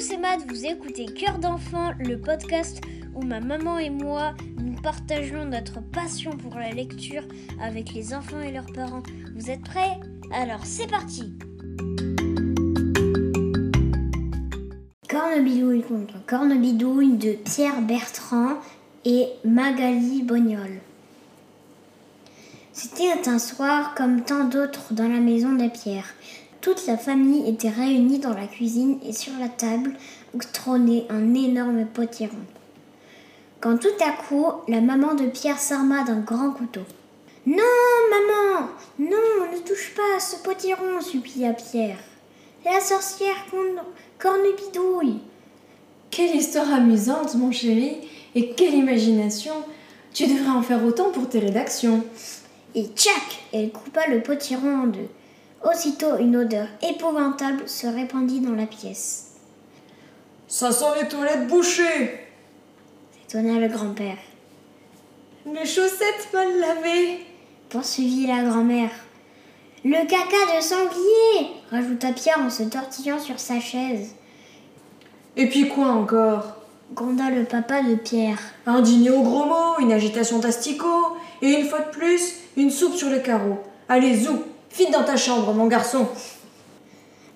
c'est Matt, vous écoutez Cœur d'enfant, le podcast où ma maman et moi nous partageons notre passion pour la lecture avec les enfants et leurs parents. Vous êtes prêts? Alors c'est parti Cornebidouille contre Cornebidouille de Pierre Bertrand et Magali Bognol. C'était un soir comme tant d'autres dans la maison de Pierre. Toute la famille était réunie dans la cuisine et sur la table trônait un énorme potiron. Quand tout à coup, la maman de Pierre s'arma d'un grand couteau. Non, maman, non, ne touche pas à ce potiron, supplia Pierre. La sorcière Cornebidouille. Quelle histoire amusante, mon chéri, et quelle imagination. Tu devrais en faire autant pour tes rédactions. Et tchac, elle coupa le potiron en deux. Aussitôt, une odeur épouvantable se répandit dans la pièce. Ça sent les toilettes bouchées s'étonna le grand-père. Mes chaussettes mal lavées poursuivit la grand-mère. Le caca de sanglier rajouta Pierre en se tortillant sur sa chaise. Et puis quoi encore? Gronda le papa de Pierre. Un dîner au gros mot, une agitation d'asticot, et une fois de plus, une soupe sur le carreau. Allez, zou, File dans ta chambre, mon garçon.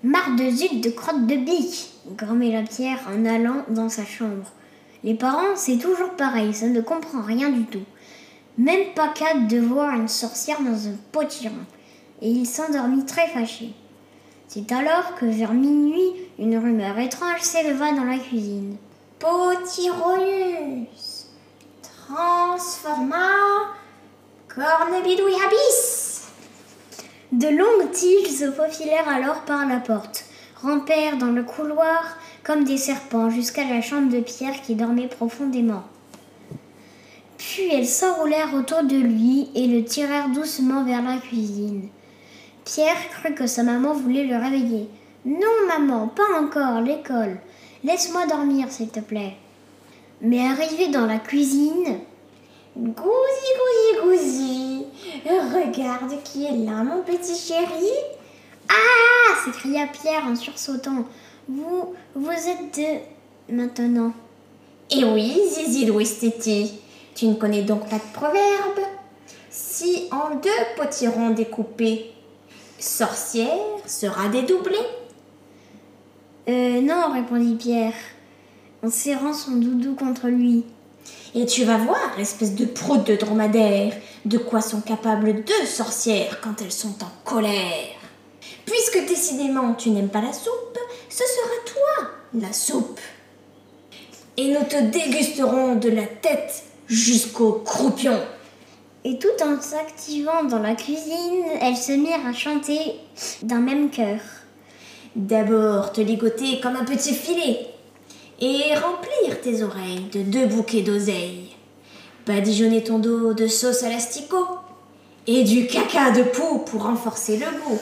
Marre de zut de crotte de bique, la Pierre en allant dans sa chambre. Les parents, c'est toujours pareil, ça ne comprend rien du tout. Même pas capable de voir une sorcière dans un potiron. Et il s'endormit très fâché. C'est alors que vers minuit, une rumeur étrange s'éleva dans la cuisine. Potironus transforma cornebidouille abyss de longues tiges se faufilèrent alors par la porte, rampèrent dans le couloir comme des serpents jusqu'à la chambre de Pierre qui dormait profondément. Puis elles s'enroulèrent autour de lui et le tirèrent doucement vers la cuisine. Pierre crut que sa maman voulait le réveiller. Non, maman, pas encore, l'école. Laisse-moi dormir, s'il te plaît. Mais arrivé dans la cuisine, Gousi, gousi, gousi, regarde qui est là, mon petit chéri. Ah s'écria Pierre en sursautant. Vous, vous êtes de maintenant. Eh oui, Zizi Louis tu ne connais donc pas de proverbe? Si en deux potirons découpés, sorcière sera dédoublée Euh, non, répondit Pierre, en serrant son doudou contre lui. Et tu vas voir, espèce de prout de dromadaire, de quoi sont capables deux sorcières quand elles sont en colère. Puisque décidément tu n'aimes pas la soupe, ce sera toi la soupe. Et nous te dégusterons de la tête jusqu'au croupion. Et tout en s'activant dans la cuisine, elles se mirent à chanter d'un même cœur. D'abord te ligoter comme un petit filet, et remplir tes oreilles de deux bouquets d'oseille. Badigeonner ton dos de sauce à l'asticot et du caca de poux pour renforcer le goût.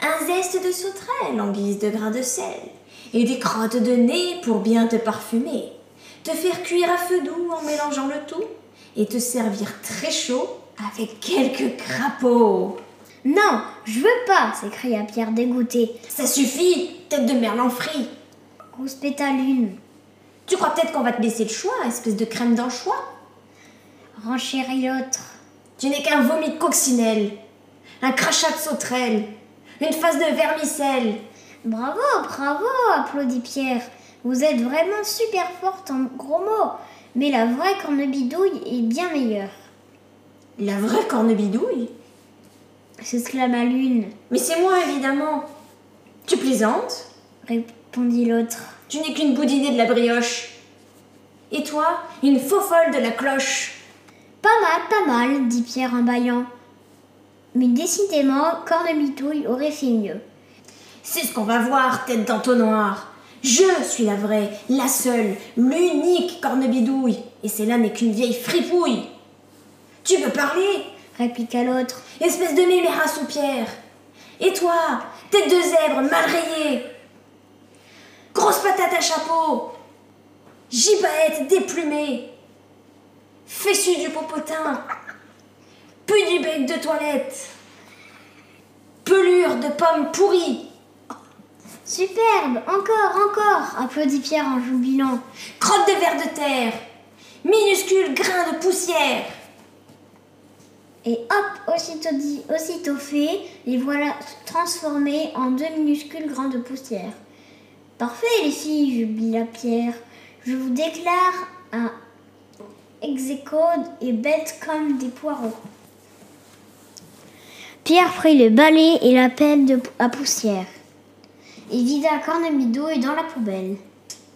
Un zeste de sauterelle en guise de grain de sel et des crottes de nez pour bien te parfumer. Te faire cuire à feu doux en mélangeant le tout et te servir très chaud avec quelques crapauds. Non, je veux pas, s'écria Pierre dégoûté. Ça suffit, tête de merlan frit rouspéta l'une. Tu crois peut-être qu'on va te laisser le choix, espèce de crème d'anchois Renchérit l'autre. Tu n'es qu'un vomi de coccinelle, un crachat de sauterelle, une face de vermicelle. Bravo, bravo, applaudit Pierre. Vous êtes vraiment super forte en gros mots, mais la vraie cornebidouille est bien meilleure. La vraie cornebidouille? S'exclama l'une. Mais c'est moi, évidemment. Tu plaisantes? Répondit l'autre. Tu n'es qu'une boudinée de la brioche. Et toi, une faux folle de la cloche. Pas mal, pas mal, dit Pierre en bâillant. Mais décidément, Cornebitouille aurait fait mieux. C'est ce qu'on va voir, tête d'entonnoir. Je suis la vraie, la seule, l'unique cornebidouille. Et celle-là n'est qu'une vieille fripouille. Tu veux parler? Répliqua l'autre. Espèce de mémère à soupière. Et toi, tête de zèbre mal rayée, grosse patate à chapeau, gibaette déplumée, fessu du popotin, puis du bec de toilette, pelure de pommes pourries, Superbe. Encore, encore. Applaudit Pierre en jubilant. Crotte de ver de terre. Minuscule grain de poussière. Et hop, aussitôt dit, aussitôt fait, les voilà transformés en deux minuscules grains de poussière. Parfait, les filles, jubila Pierre. Je vous déclare un ex et bête comme des poireaux. Pierre prit le balai et la pelle de, à poussière et vida Cornemidou dans la poubelle.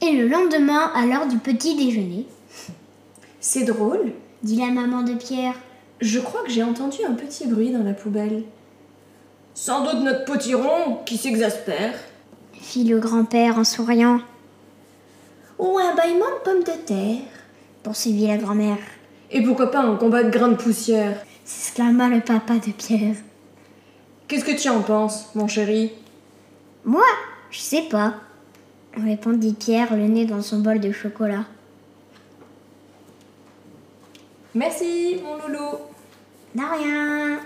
Et le lendemain, à l'heure du petit déjeuner, C'est drôle. dit la maman de Pierre, Je crois que j'ai entendu un petit bruit dans la poubelle. Sans doute notre potiron qui s'exaspère. Fit le grand-père en souriant, Ou un bâillement de pommes de terre poursuivit la grand-mère, Et pourquoi pas un combat de grains de poussière? S'exclama le papa de Pierre. Qu'est-ce que tu en penses, mon chéri? Moi, je sais pas, répondit Pierre, le nez dans son bol de chocolat. Merci, mon loulou. De rien.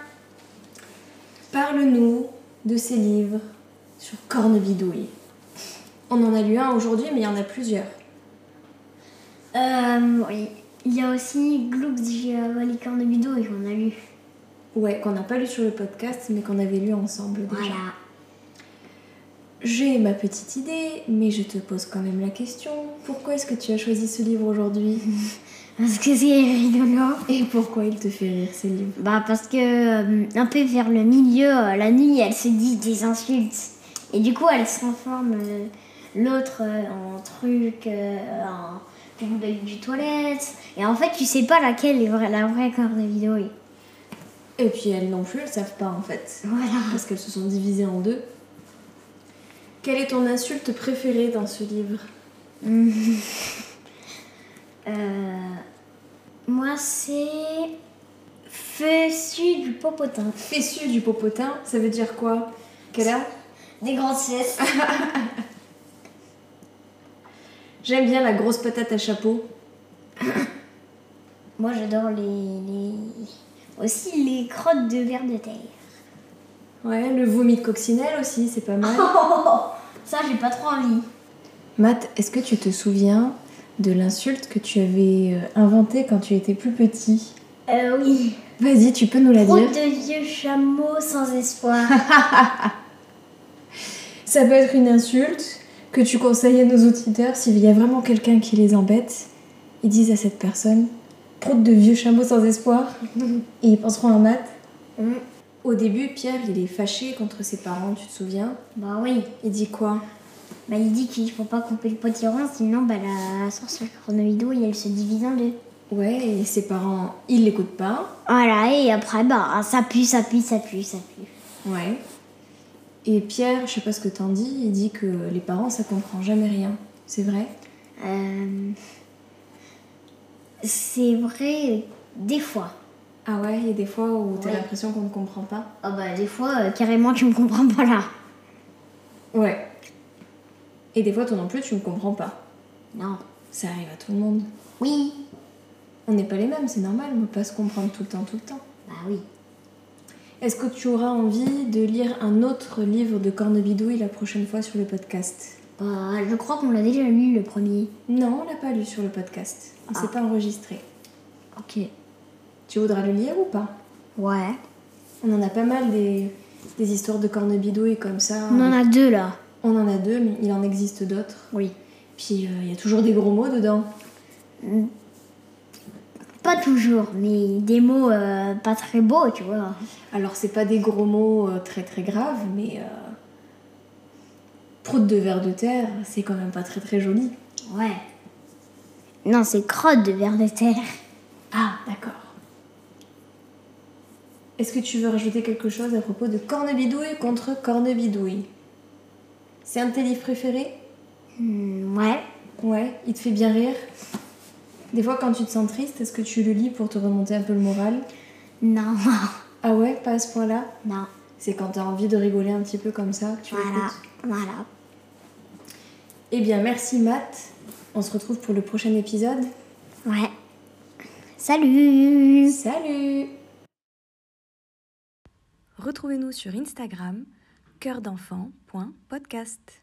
Parle-nous de ces livres sur Cornebidouille. On en a lu un aujourd'hui, mais il y en a plusieurs. Euh, oui. Il y a aussi Glux Giavali Cornebido et qu'on a lu. Ouais, qu'on n'a pas lu sur le podcast, mais qu'on avait lu ensemble déjà. Voilà. J'ai ma petite idée, mais je te pose quand même la question. Pourquoi est-ce que tu as choisi ce livre aujourd'hui Parce que c'est rigolo. Et pourquoi il te fait rire, ces livres Bah parce que euh, un peu vers le milieu, euh, la nuit, elle se dit des insultes. Et du coup, elle se transforme euh, l'autre euh, en truc, euh, en tombée du toilette. Et en fait, tu sais pas laquelle est vraie- la vraie vidéo. Et puis elles non plus, elles savent pas en fait. Voilà. Parce qu'elles se sont divisées en deux. Quelle est ton insulte préférée dans ce livre? Euh, moi, c'est Fessu du popotin. Fessu du popotin, ça veut dire quoi? Quelle a? Des grandes fesses. J'aime bien la grosse patate à chapeau. Moi, j'adore les, les- aussi les crottes de verre de terre. Ouais, le vomi de coccinelle aussi, c'est pas mal. Ça, j'ai pas trop envie. Matt, est-ce que tu te souviens de l'insulte que tu avais euh, inventée quand tu étais plus petit? Euh, oui. Vas-y, tu peux nous la Route dire. de vieux chameaux sans espoir. Ça peut être une insulte que tu conseilles à nos auditeurs s'il y a vraiment quelqu'un qui les embête. Ils disent à cette personne Proute de vieux chameaux sans espoir. Et ils penseront à Matt. Mm. Au début, Pierre, il est fâché contre ses parents, tu te souviens? Bah oui. Il dit quoi? Bah, il dit qu'il faut pas couper le potiron, sinon bah, la sorcière chronoïdo, elle se divise en deux. Ouais, et ses parents, ils l'écoutent pas. Voilà, et après, bah, ça pue, ça pue, ça pue, ça pue. Ouais. Et Pierre, je sais pas ce que t'en dis, il dit que les parents, ça comprend jamais rien. C'est vrai? Euh, c'est vrai, des fois. Ah ouais, il y a des fois où t'as Ouais. l'impression qu'on ne comprend pas. Ah bah, des fois, euh, carrément, tu me comprends pas là. Ouais. Et des fois, toi non plus, tu ne comprends pas. Non. Ça arrive à tout le monde. Oui. On n'est pas les mêmes, c'est normal, on ne peut pas se comprendre tout le temps, tout le temps. Bah oui. Est-ce que tu auras envie de lire un autre livre de Cornebidouille la prochaine fois sur le podcast? Bah, je crois qu'on l'a déjà lu, le premier. Non, on l'a pas lu sur le podcast. On Ah. s'est pas enregistré. Ok. Tu voudras le lire ou pas? Ouais. On en a pas mal des, des histoires de Cornebidouille comme ça. On en a deux là. On en a deux, mais il en existe d'autres. Oui. Puis euh, il y a toujours des gros mots dedans. Pas toujours, mais des mots euh, pas très beaux, tu vois. Alors c'est pas des gros mots euh, très très graves, mais euh, proute de verre de terre, c'est quand même pas très très joli. Ouais. Non, c'est crotte de verre de terre. Ah, d'accord. Est-ce que tu veux rajouter quelque chose à propos de Cornebidouille contre Cornebidouille? C'est un de tes livres préférés? Hmm, ouais. Ouais, il te fait bien rire? Des fois quand tu te sens triste, est-ce que tu le lis pour te remonter un peu le moral Non. Ah ouais, pas à ce point-là non. C'est quand t'as envie de rigoler un petit peu comme ça que tu Voilà. Voilà. Eh bien, merci Matt. On se retrouve pour le prochain épisode. Ouais. Salut Salut Retrouvez-nous sur Instagram cœurdenfant.podcast.